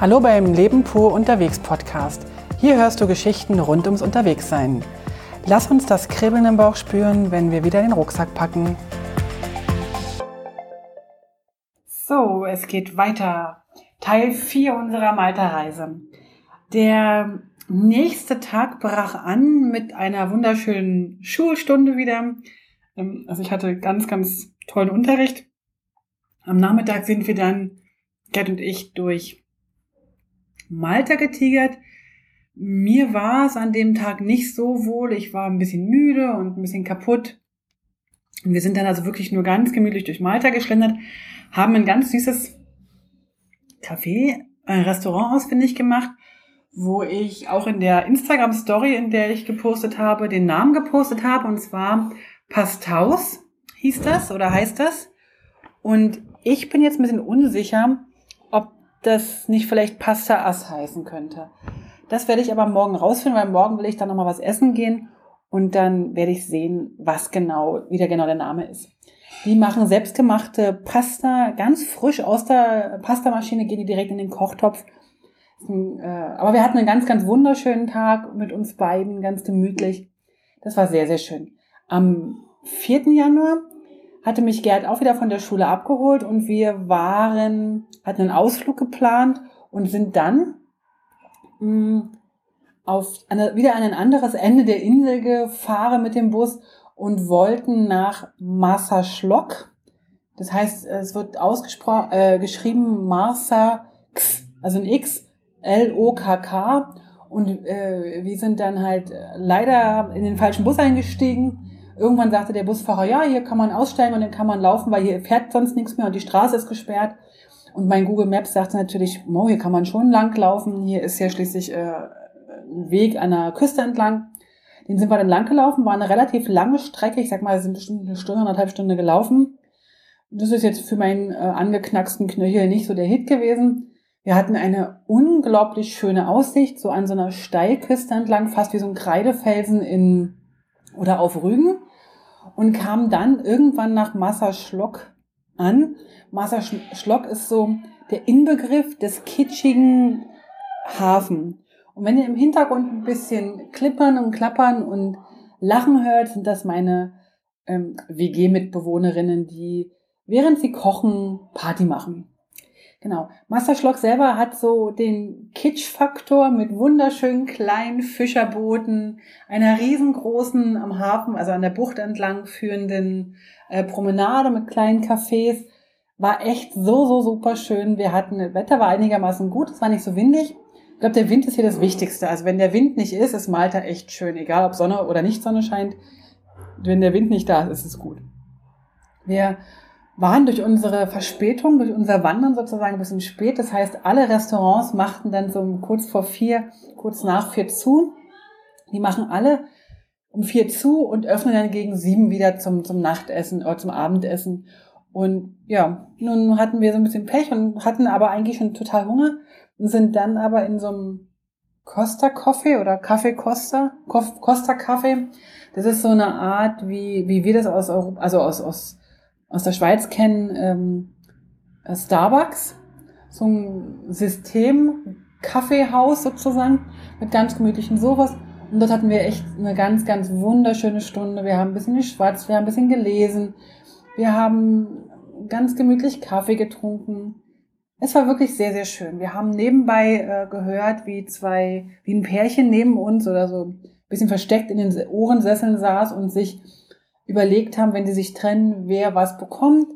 Hallo beim Leben pur unterwegs Podcast. Hier hörst du Geschichten rund ums Unterwegssein. Lass uns das Kribbeln im Bauch spüren, wenn wir wieder den Rucksack packen. So, es geht weiter. Teil 4 unserer Malta-Reise. Der nächste Tag brach an mit einer wunderschönen Schulstunde wieder. Ähm, also ich hatte ganz, ganz tollen Unterricht. Am Nachmittag sind wir dann, Gerd und ich, durch Malta getigert. Mir war es an dem Tag nicht so wohl. Ich war ein bisschen müde und ein bisschen kaputt. Und wir sind dann also wirklich nur ganz gemütlich durch Malta geschlendert, haben ein ganz süßes Café, ein Restaurant ausfindig gemacht, wo ich auch in der Instagram Story, in der ich gepostet habe, den Namen gepostet habe, und zwar Pasthaus hieß das oder heißt das. Und ich bin jetzt ein bisschen unsicher, das nicht vielleicht Pasta Ass heißen könnte. Das werde ich aber morgen rausfinden, weil morgen will ich dann nochmal was essen gehen und dann werde ich sehen, was genau, wie der genau der Name ist. Die machen selbstgemachte Pasta, ganz frisch aus der Pastamaschine, gehen die direkt in den Kochtopf. Äh, aber wir hatten einen ganz, ganz wunderschönen Tag mit uns beiden, ganz gemütlich. Das war sehr, sehr schön. Am 4. Januar hatte mich Gerd auch wieder von der Schule abgeholt und wir waren, hatten einen Ausflug geplant und sind dann mh, mm, auf eine, wieder an ein anderes Ende der Insel gefahren mit dem Bus und wollten nach Massaschlock. Das heißt, es wird ausgesprochen, äh, geschrieben Marsa X, also ein X, L-O-K-K. Und äh, wir sind dann halt leider in den falschen Bus eingestiegen Irgendwann sagte der Busfahrer, ja, hier kann man aussteigen und dann kann man laufen, weil hier fährt sonst nichts mehr und die Straße ist gesperrt. Und mein Google Maps sagte natürlich, oh, hier kann man schon lang laufen. Hier ist ja schließlich äh, ein Weg an der Küste entlang. Den sind wir dann lang gelaufen, war eine relativ lange Strecke. Ich sag mal, sind bestimmt eine Stunde, anderthalb Stunden gelaufen. Das ist jetzt für meinen äh, angeknacksten Knöchel nicht so der Hit gewesen. Wir hatten eine unglaublich schöne Aussicht, so an so einer Steilküste entlang, fast wie so ein Kreidefelsen in oder auf Rügen und kam dann irgendwann nach Massaschlock an. Massaschlock ist so der Inbegriff des kitschigen Hafen. Und wenn ihr im Hintergrund ein bisschen klippern und klappern und lachen hört, sind das meine ähm, WG-Mitbewohnerinnen, die während sie kochen Party machen. Genau. Masterschlock selber hat so den Kitsch-Faktor mit wunderschönen kleinen Fischerbooten, einer riesengroßen am Hafen, also an der Bucht entlang führenden äh, Promenade mit kleinen Cafés. War echt so, so super schön. Wir hatten, das Wetter war einigermaßen gut, es war nicht so windig. Ich glaube, der Wind ist hier das Wichtigste. Also wenn der Wind nicht ist, ist Malta echt schön. Egal ob Sonne oder nicht Sonne scheint. Wenn der Wind nicht da ist, ist es gut. Wir waren durch unsere Verspätung, durch unser Wandern sozusagen ein bisschen spät. Das heißt, alle Restaurants machten dann so kurz vor vier, kurz nach vier zu. Die machen alle um vier zu und öffnen dann gegen sieben wieder zum, zum Nachtessen oder zum Abendessen. Und ja, nun hatten wir so ein bisschen Pech und hatten aber eigentlich schon total Hunger und sind dann aber in so einem Costa Coffee oder Kaffee Costa, Costa Kaffee. Das ist so eine Art, wie, wie wir das aus Europa, also aus, aus aus der Schweiz kennen, ähm, Starbucks, so ein System, Kaffeehaus sozusagen, mit ganz gemütlichen Sofas. Und dort hatten wir echt eine ganz, ganz wunderschöne Stunde. Wir haben ein bisschen geschwatzt, wir haben ein bisschen gelesen, wir haben ganz gemütlich Kaffee getrunken. Es war wirklich sehr, sehr schön. Wir haben nebenbei äh, gehört, wie zwei, wie ein Pärchen neben uns oder so ein bisschen versteckt in den Ohrensesseln saß und sich überlegt haben, wenn sie sich trennen, wer was bekommt.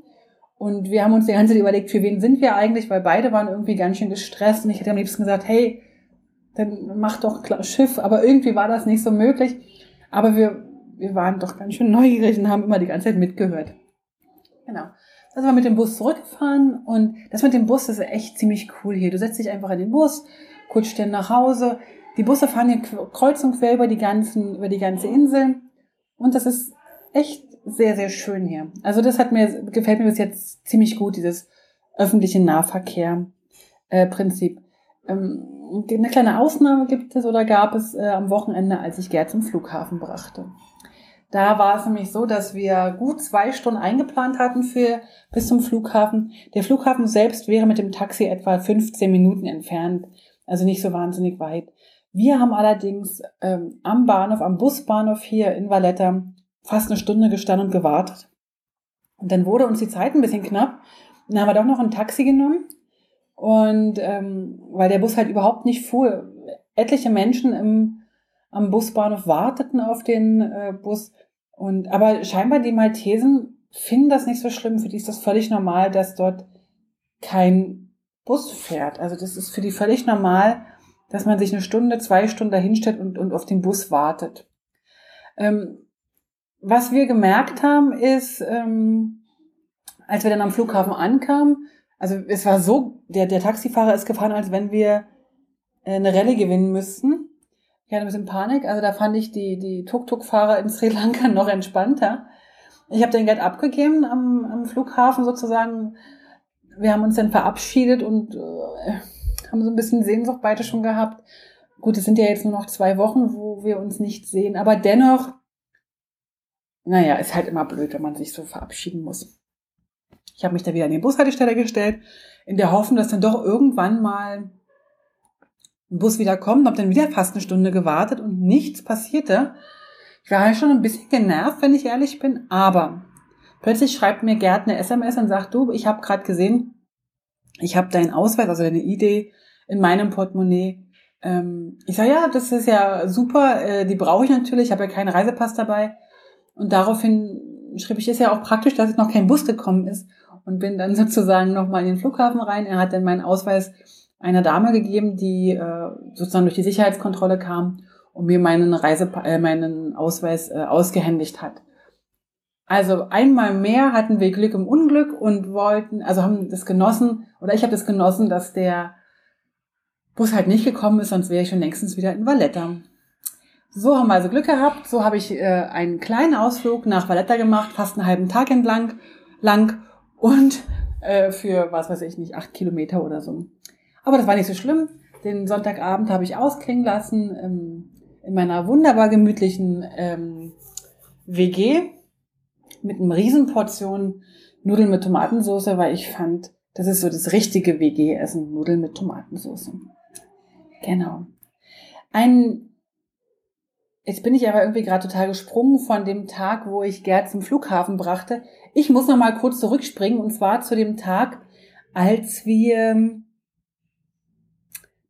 Und wir haben uns die ganze Zeit überlegt, für wen sind wir eigentlich, weil beide waren irgendwie ganz schön gestresst. Und ich hätte am liebsten gesagt, hey, dann mach doch Schiff. Aber irgendwie war das nicht so möglich. Aber wir, wir waren doch ganz schön neugierig und haben immer die ganze Zeit mitgehört. Genau. Sind wir mit dem Bus zurückgefahren und das mit dem Bus ist echt ziemlich cool hier. Du setzt dich einfach in den Bus, kutscht dann nach Hause. Die Busse fahren hier kreuz und quer über die ganzen, über die ganze Insel. Und das ist echt sehr, sehr schön hier. Also das hat mir, gefällt mir bis jetzt ziemlich gut, dieses öffentliche Nahverkehr-Prinzip. Äh, ähm, eine kleine Ausnahme gibt es oder gab es äh, am Wochenende, als ich Gerd zum Flughafen brachte. Da war es nämlich so, dass wir gut zwei Stunden eingeplant hatten für bis zum Flughafen. Der Flughafen selbst wäre mit dem Taxi etwa 15 Minuten entfernt, also nicht so wahnsinnig weit. Wir haben allerdings ähm, am Bahnhof, am Busbahnhof hier in Valletta fast eine Stunde gestanden und gewartet. Und dann wurde uns die Zeit ein bisschen knapp. Dann haben wir doch noch ein Taxi genommen. Und ähm, weil der Bus halt überhaupt nicht fuhr, etliche Menschen im, am Busbahnhof warteten auf den äh, Bus. Und aber scheinbar die Maltesen finden das nicht so schlimm. Für die ist das völlig normal, dass dort kein Bus fährt. Also das ist für die völlig normal, dass man sich eine Stunde, zwei Stunden dahinstellt und, und auf den Bus wartet. Ähm, was wir gemerkt haben, ist, ähm, als wir dann am Flughafen ankamen, also es war so, der, der Taxifahrer ist gefahren, als wenn wir äh, eine Rallye gewinnen müssten. Ich hatte ein bisschen Panik, also da fand ich die, die Tuk-Tuk-Fahrer in Sri Lanka noch entspannter. Ich habe den Geld abgegeben am, am Flughafen sozusagen. Wir haben uns dann verabschiedet und äh, haben so ein bisschen Sehnsucht beide schon gehabt. Gut, es sind ja jetzt nur noch zwei Wochen, wo wir uns nicht sehen, aber dennoch, naja, ist halt immer blöd, wenn man sich so verabschieden muss. Ich habe mich da wieder an die Bushaltestelle gestellt, in der Hoffnung, dass dann doch irgendwann mal ein Bus wieder kommt, habe dann wieder fast eine Stunde gewartet und nichts passierte. Ich war halt schon ein bisschen genervt, wenn ich ehrlich bin, aber plötzlich schreibt mir Gerd eine SMS und sagt, du, ich habe gerade gesehen, ich habe deinen Ausweis, also deine Idee in meinem Portemonnaie. Ähm, ich sage, ja, das ist ja super, äh, die brauche ich natürlich, ich habe ja keinen Reisepass dabei. Und daraufhin schrieb ich, ist ja auch praktisch, dass noch kein Bus gekommen ist und bin dann sozusagen nochmal in den Flughafen rein. Er hat dann meinen Ausweis einer Dame gegeben, die äh, sozusagen durch die Sicherheitskontrolle kam und mir meinen Reise, äh, meinen Ausweis äh, ausgehändigt hat. Also einmal mehr hatten wir Glück im Unglück und wollten, also haben das genossen, oder ich habe das genossen, dass der Bus halt nicht gekommen ist, sonst wäre ich schon längstens wieder in Valletta. So haben wir also Glück gehabt. So habe ich äh, einen kleinen Ausflug nach Valletta gemacht, fast einen halben Tag entlang lang und äh, für, was weiß ich nicht, acht Kilometer oder so. Aber das war nicht so schlimm. Den Sonntagabend habe ich ausklingen lassen ähm, in meiner wunderbar gemütlichen ähm, WG mit einem Riesenportion Nudeln mit Tomatensauce, weil ich fand, das ist so das richtige WG-Essen, Nudeln mit Tomatensauce. Genau. Ein, jetzt bin ich aber irgendwie gerade total gesprungen von dem Tag, wo ich Gerd zum Flughafen brachte. Ich muss noch mal kurz zurückspringen und zwar zu dem Tag, als wir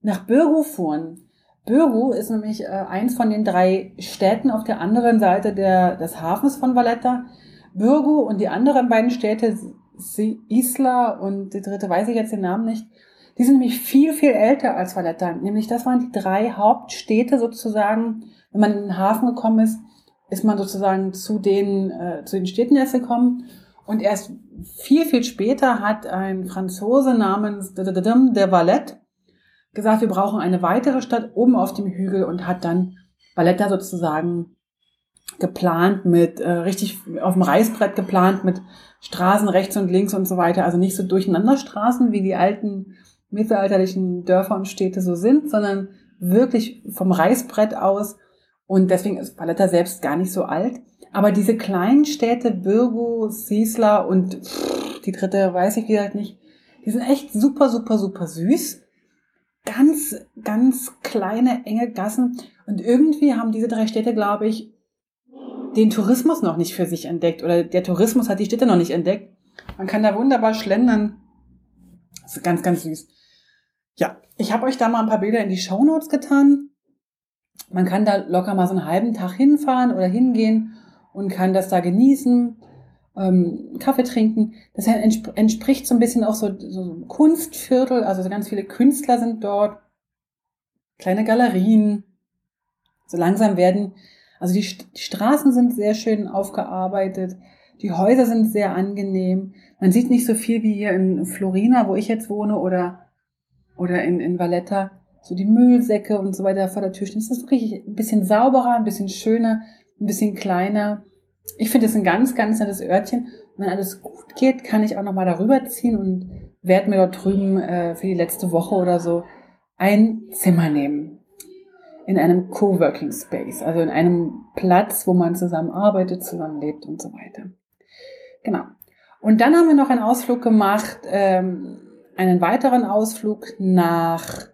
nach Birgu fuhren. Birgu ist nämlich äh, eins von den drei Städten auf der anderen Seite der, des Hafens von Valletta. Birgu und die anderen beiden Städte, Isla und die dritte weiß ich jetzt den Namen nicht, die sind nämlich viel, viel älter als Valletta. Nämlich das waren die drei Hauptstädte sozusagen. Wenn man in den Hafen gekommen ist, ist man sozusagen zu den, äh, zu den Städten erst gekommen. Und erst viel, viel später hat ein Franzose namens der Valette gesagt, wir brauchen eine weitere Stadt oben auf dem Hügel und hat dann Valletta sozusagen geplant mit, äh, richtig auf dem Reißbrett geplant mit Straßen rechts und links und so weiter. Also nicht so durcheinander Straßen, wie die alten mittelalterlichen Dörfer und Städte so sind, sondern wirklich vom Reißbrett aus. Und deswegen ist Valletta selbst gar nicht so alt. Aber diese kleinen Städte, Birgo, Sisla und die dritte weiß ich wieder nicht, die sind echt super, super, super süß ganz, ganz kleine, enge Gassen. Und irgendwie haben diese drei Städte, glaube ich, den Tourismus noch nicht für sich entdeckt. Oder der Tourismus hat die Städte noch nicht entdeckt. Man kann da wunderbar schlendern. Das ist ganz, ganz süß. Ja, ich habe euch da mal ein paar Bilder in die Show Notes getan. Man kann da locker mal so einen halben Tag hinfahren oder hingehen und kann das da genießen ähm, Kaffee trinken. Das entspricht so ein bisschen auch so, so Kunstviertel, also ganz viele Künstler sind dort, kleine Galerien. So langsam werden, also die, die Straßen sind sehr schön aufgearbeitet, die Häuser sind sehr angenehm. Man sieht nicht so viel wie hier in Florina, wo ich jetzt wohne, oder, oder in, in Valletta, so die Müllsäcke und so weiter vor der Tür stehen. Es ist wirklich ein bisschen sauberer, ein bisschen schöner, ein bisschen kleiner ich finde es ein ganz, ganz nettes Örtchen. wenn alles gut geht, kann ich auch nochmal darüber ziehen und werde mir dort drüben äh, für die letzte Woche oder so ein Zimmer nehmen. in einem Coworking Space, also in einem Platz, wo man zusammen arbeitet, zusammen lebt und so weiter. Genau. Und dann haben wir noch einen Ausflug gemacht, ähm, einen weiteren Ausflug nach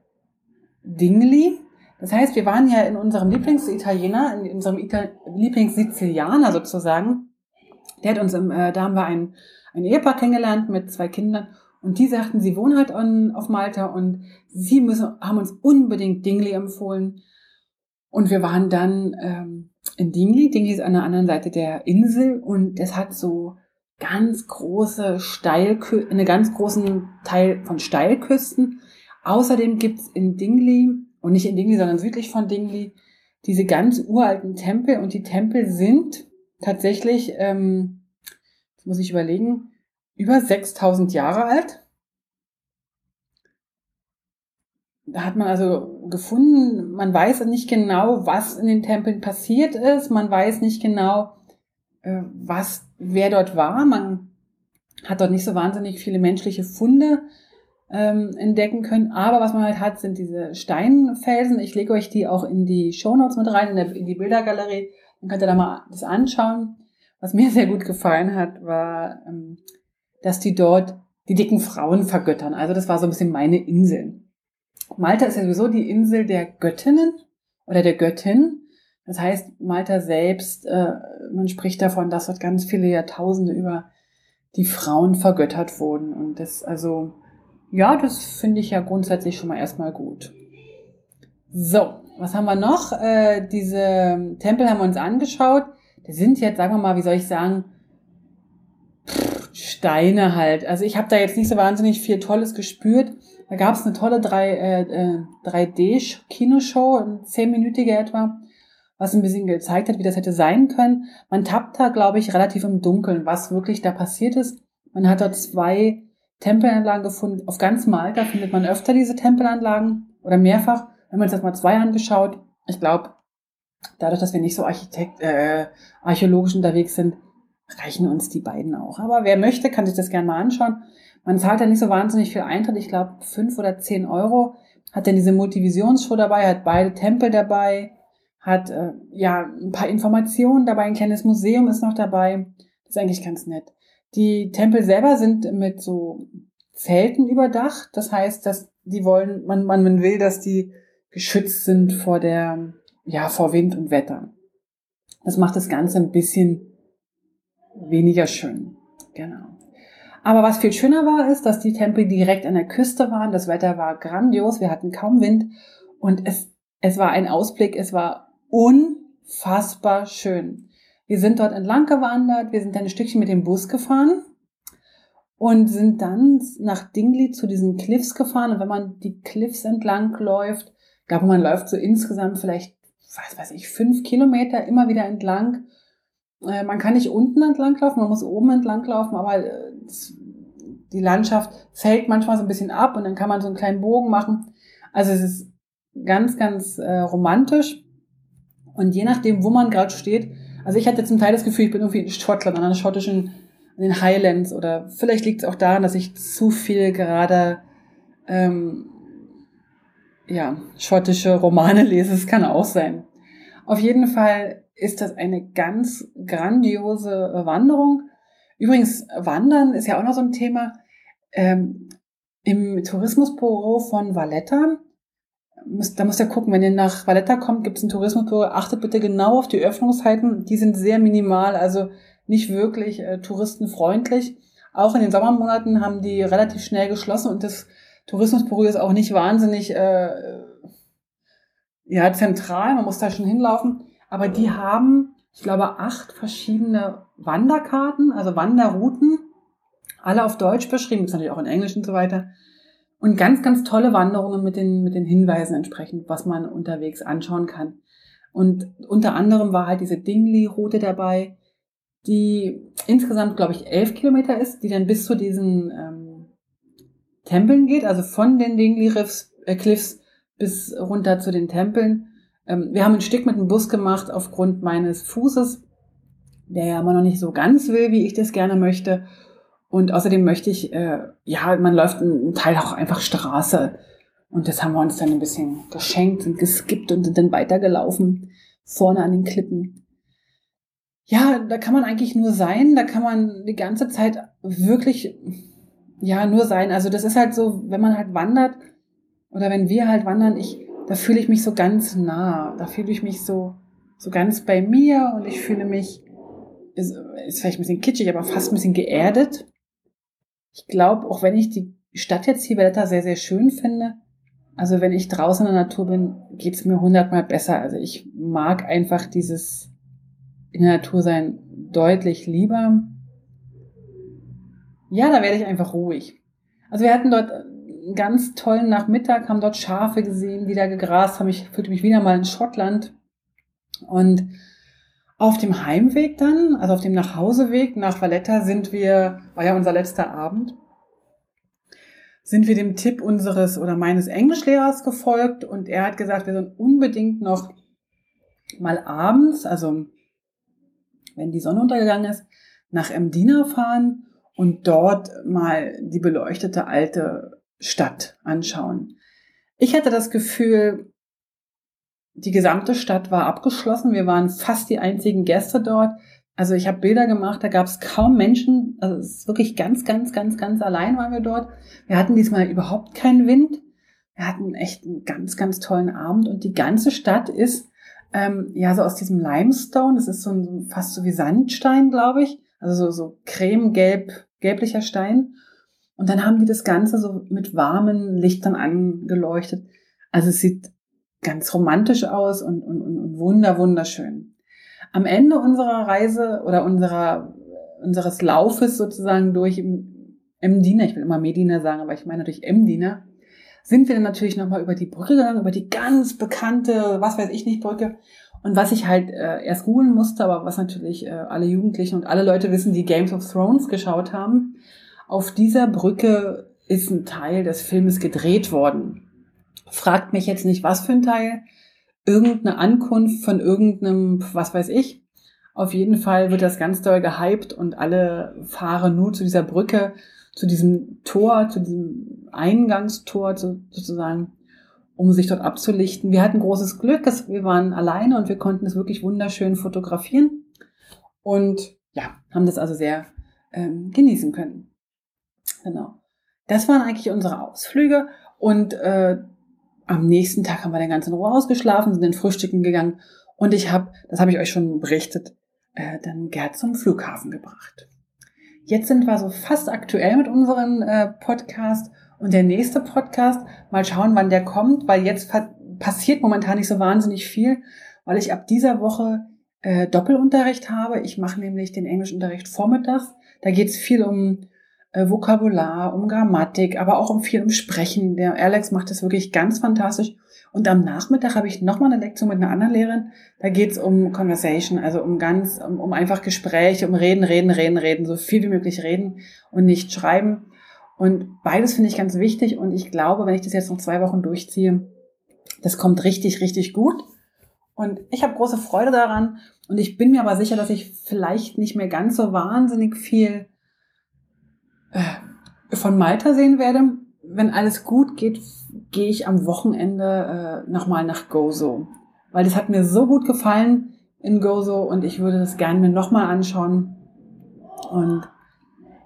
Dingley. Das heißt, wir waren ja in unserem Lieblingsitaliener, in unserem Ital Lieblingssizilianer sozusagen. Der hat uns, im, äh, da haben wir ein, ein Ehepaar kennengelernt mit zwei Kindern und die sagten, sie wohnen halt on, auf Malta und sie müssen, haben uns unbedingt Dingley empfohlen. Und wir waren dann ähm, in Dingley. Dingley ist an der anderen Seite der Insel und es hat so ganz große Steilküsten, einen ganz großen Teil von Steilküsten. Außerdem gibt's in Dingley, und nicht in Dingley, sondern südlich von Dingley, diese ganz uralten Tempel. Und die Tempel sind tatsächlich, ähm, jetzt muss ich überlegen, über 6000 Jahre alt. Da hat man also gefunden, man weiß nicht genau, was in den Tempeln passiert ist. Man weiß nicht genau, was, wer dort war. Man hat dort nicht so wahnsinnig viele menschliche Funde ähm, entdecken können. Aber was man halt hat, sind diese Steinfelsen. Ich lege euch die auch in die Shownotes mit rein, in, der, in die Bildergalerie. Dann könnt ihr da mal das anschauen. Was mir sehr gut gefallen hat, war, ähm, dass die dort die dicken Frauen vergöttern. Also das war so ein bisschen meine Insel. Malta ist ja sowieso die Insel der Göttinnen oder der Göttin. Das heißt, Malta selbst, äh, man spricht davon, dass dort ganz viele Jahrtausende über die Frauen vergöttert wurden. Und das, also, ja, das finde ich ja grundsätzlich schon mal erstmal gut. So, was haben wir noch? Äh, diese Tempel haben wir uns angeschaut. Die sind jetzt, sagen wir mal, wie soll ich sagen, Steine halt. Also ich habe da jetzt nicht so wahnsinnig viel Tolles gespürt. Da gab es eine tolle 3, äh, 3D-Kinoshow, äh, eine zehnminütige etwa was ein bisschen gezeigt hat, wie das hätte sein können. Man tappt da, glaube ich, relativ im Dunkeln, was wirklich da passiert ist. Man hat dort zwei Tempelanlagen gefunden. Auf ganz Malta findet man öfter diese Tempelanlagen oder mehrfach. Wenn man uns jetzt mal zwei angeschaut, ich glaube, dadurch, dass wir nicht so Architekt, äh, archäologisch unterwegs sind, reichen uns die beiden auch. Aber wer möchte, kann sich das gerne mal anschauen. Man zahlt ja nicht so wahnsinnig viel Eintritt, ich glaube fünf oder zehn Euro. Hat dann diese Multivisionsshow dabei, hat beide Tempel dabei, hat äh, ja ein paar Informationen dabei, ein kleines Museum ist noch dabei. Das ist eigentlich ganz nett. Die Tempel selber sind mit so Zelten überdacht. Das heißt, dass die wollen, man, man, will, dass die geschützt sind vor der, ja, vor Wind und Wetter. Das macht das Ganze ein bisschen weniger schön. Genau. Aber was viel schöner war, ist, dass die Tempel direkt an der Küste waren. Das Wetter war grandios. Wir hatten kaum Wind und es, es war ein Ausblick. Es war unfassbar schön. Wir sind dort entlang gewandert, wir sind ein Stückchen mit dem Bus gefahren und sind dann nach Dingley zu diesen Cliffs gefahren. Und wenn man die Cliffs entlang läuft, glaube, man läuft so insgesamt vielleicht, was weiß ich, fünf Kilometer immer wieder entlang. Äh, man kann nicht unten entlang laufen, man muss oben entlang laufen, aber äh, die Landschaft fällt manchmal so ein bisschen ab und dann kann man so einen kleinen Bogen machen. Also es ist ganz, ganz äh, romantisch. Und je nachdem, wo man gerade steht, also ich hatte zum Teil das Gefühl, ich bin irgendwie in Schottland, an einer schottischen, in den Highlands oder vielleicht liegt es auch daran, dass ich zu viel gerade ähm, ja, schottische Romane lese. Es kann auch sein. Auf jeden Fall ist das eine ganz grandiose Wanderung. Übrigens, Wandern ist ja auch noch so ein Thema. Ähm, Im Tourismusbüro von Valletta da müsst ihr gucken, wenn ihr nach Valletta kommt, gibt es ein Tourismusbüro, achtet bitte genau auf die Öffnungszeiten. Die sind sehr minimal, also nicht wirklich äh, touristenfreundlich. Auch in den Sommermonaten haben die relativ schnell geschlossen und das Tourismusbüro ist auch nicht wahnsinnig äh, ja, zentral, man muss da schon hinlaufen. Aber die haben, ich glaube, acht verschiedene Wanderkarten, also Wanderrouten, alle auf Deutsch beschrieben, ist natürlich auch in Englisch und so weiter. Und ganz, ganz tolle Wanderungen mit den, mit den Hinweisen entsprechend, was man unterwegs anschauen kann. Und unter anderem war halt diese Dingley-Route dabei, die insgesamt, glaube ich, elf Kilometer ist, die dann bis zu diesen ähm, Tempeln geht, also von den Dingley-Cliffs äh, Cliffs bis runter zu den Tempeln. Ähm, wir haben ein Stück mit dem Bus gemacht aufgrund meines Fußes, der ja immer noch nicht so ganz will, wie ich das gerne möchte. Und außerdem möchte ich, äh, ja, man läuft einen Teil auch einfach Straße. Und das haben wir uns dann ein bisschen geschenkt und geskippt und sind dann weitergelaufen, vorne an den Klippen. Ja, da kann man eigentlich nur sein, da kann man die ganze Zeit wirklich, ja, nur sein. Also das ist halt so, wenn man halt wandert oder wenn wir halt wandern, ich, da fühle ich mich so ganz nah, da fühle ich mich so, so ganz bei mir und ich fühle mich, ist, ist vielleicht ein bisschen kitschig, aber fast ein bisschen geerdet. Ich glaube, auch wenn ich die Stadt jetzt hier Valletta sehr, sehr schön finde, also wenn ich draußen in der Natur bin, geht's mir hundertmal besser. Also ich mag einfach dieses in der Natur sein deutlich lieber. Ja, da werde ich einfach ruhig. Also wir hatten dort einen ganz tollen Nachmittag, haben dort Schafe gesehen, die da gegrast haben. Ich fühlte mich wieder mal in Schottland. Und auf dem Heimweg dann, also auf dem Nachhauseweg nach Valletta sind wir, war ja unser letzter Abend, sind wir dem Tipp unseres oder meines Englischlehrers gefolgt und er hat gesagt, wir sollen unbedingt noch mal abends, also wenn die Sonne untergegangen ist, nach Emdina fahren und dort mal die beleuchtete alte Stadt anschauen. Ich hatte das Gefühl, die gesamte Stadt war abgeschlossen. Wir waren fast die einzigen Gäste dort. Also ich habe Bilder gemacht, da gab es kaum Menschen. Also es ist wirklich ganz, ganz, ganz, ganz allein waren wir dort. Wir hatten diesmal überhaupt keinen Wind. Wir hatten echt einen ganz, ganz tollen Abend und die ganze Stadt ist ähm, ja so aus diesem Limestone. Das ist so ein, fast so wie Sandstein, glaube ich. Also so, so cremegelb, gelblicher Stein. Und dann haben die das Ganze so mit warmen Lichtern angeleuchtet. Also es sieht ganz romantisch aus und, und, und wunder, wunderschön. Am Ende unserer Reise oder unserer, unseres Laufes sozusagen durch Emdina, ich will immer Medina sagen, aber ich meine durch Emdina, sind wir dann natürlich nochmal über die Brücke gegangen, über die ganz bekannte, was weiß ich nicht, Brücke. Und was ich halt äh, erst googeln musste, aber was natürlich äh, alle Jugendlichen und alle Leute wissen, die Games of Thrones geschaut haben, auf dieser Brücke ist ein Teil des Filmes gedreht worden. Fragt mich jetzt nicht, was für ein Teil. Irgendeine Ankunft von irgendeinem, was weiß ich. Auf jeden Fall wird das ganz doll gehypt und alle fahren nur zu dieser Brücke, zu diesem Tor, zu diesem Eingangstor sozusagen, um sich dort abzulichten. Wir hatten großes Glück, wir waren alleine und wir konnten es wirklich wunderschön fotografieren und ja, haben das also sehr ähm, genießen können. Genau. Das waren eigentlich unsere Ausflüge und äh, am nächsten Tag haben wir den ganzen Ruhe ausgeschlafen, sind in Frühstücken gegangen und ich habe, das habe ich euch schon berichtet, äh, dann Gerd zum Flughafen gebracht. Jetzt sind wir so fast aktuell mit unserem äh, Podcast und der nächste Podcast, mal schauen, wann der kommt, weil jetzt passiert momentan nicht so wahnsinnig viel, weil ich ab dieser Woche äh, Doppelunterricht habe. Ich mache nämlich den Englischunterricht vormittags. Da geht es viel um Vokabular, um Grammatik, aber auch um viel um Sprechen. Der Alex macht das wirklich ganz fantastisch. Und am Nachmittag habe ich nochmal eine Lektion mit einer anderen Lehrerin. Da geht es um Conversation, also um ganz, um, um einfach Gespräche, um Reden, Reden, Reden, Reden, so viel wie möglich reden und nicht schreiben. Und beides finde ich ganz wichtig. Und ich glaube, wenn ich das jetzt noch zwei Wochen durchziehe, das kommt richtig, richtig gut. Und ich habe große Freude daran. Und ich bin mir aber sicher, dass ich vielleicht nicht mehr ganz so wahnsinnig viel äh, von Malta sehen werde. Wenn alles gut geht, gehe ich am Wochenende äh, nochmal nach Gozo. Weil das hat mir so gut gefallen in Gozo und ich würde das gerne mir nochmal anschauen. Und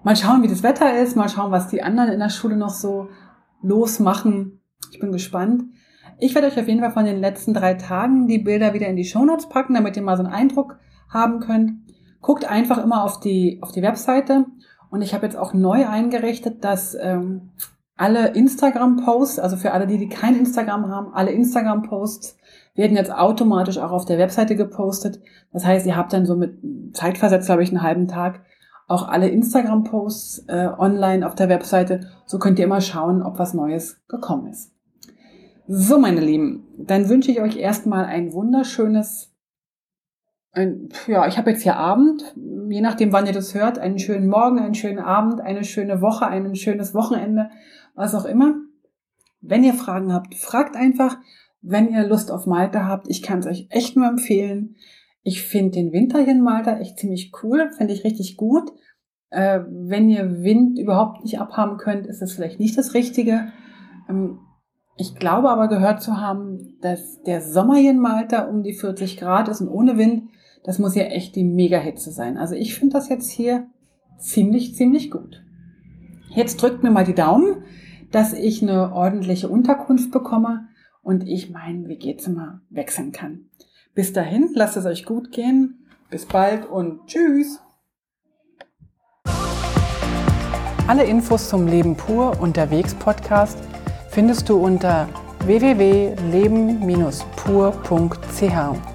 mal schauen, wie das Wetter ist, mal schauen, was die anderen in der Schule noch so losmachen. Ich bin gespannt. Ich werde euch auf jeden Fall von den letzten drei Tagen die Bilder wieder in die Shownotes packen, damit ihr mal so einen Eindruck haben könnt. Guckt einfach immer auf die, auf die Webseite und ich habe jetzt auch neu eingerichtet, dass ähm, alle Instagram-Posts, also für alle, die, die kein Instagram haben, alle Instagram-Posts werden jetzt automatisch auch auf der Webseite gepostet. Das heißt, ihr habt dann so mit Zeitversetzt, glaube ich, einen halben Tag auch alle Instagram-Posts äh, online auf der Webseite. So könnt ihr immer schauen, ob was Neues gekommen ist. So, meine Lieben, dann wünsche ich euch erstmal ein wunderschönes, ein, ja, ich habe jetzt hier Abend, je nachdem, wann ihr das hört, einen schönen Morgen, einen schönen Abend, eine schöne Woche, ein schönes Wochenende, was auch immer. Wenn ihr Fragen habt, fragt einfach. Wenn ihr Lust auf Malta habt, ich kann es euch echt nur empfehlen. Ich finde den Winter hier in Malta echt ziemlich cool, finde ich richtig gut. Äh, wenn ihr Wind überhaupt nicht abhaben könnt, ist das vielleicht nicht das Richtige. Ähm, Ich glaube aber gehört zu haben, dass der Sommer hier in Malta um die 40 Grad ist und ohne Wind. Das muss ja echt die Mega-Hitze sein. Also ich finde das jetzt hier ziemlich, ziemlich gut. Jetzt drückt mir mal die Daumen, dass ich eine ordentliche Unterkunft bekomme und ich mein WG-Zimmer wechseln kann. Bis dahin, lasst es euch gut gehen. Bis bald und tschüss. Alle Infos zum Leben pur unterwegs Podcast findest du unter www.leben-pur.ch.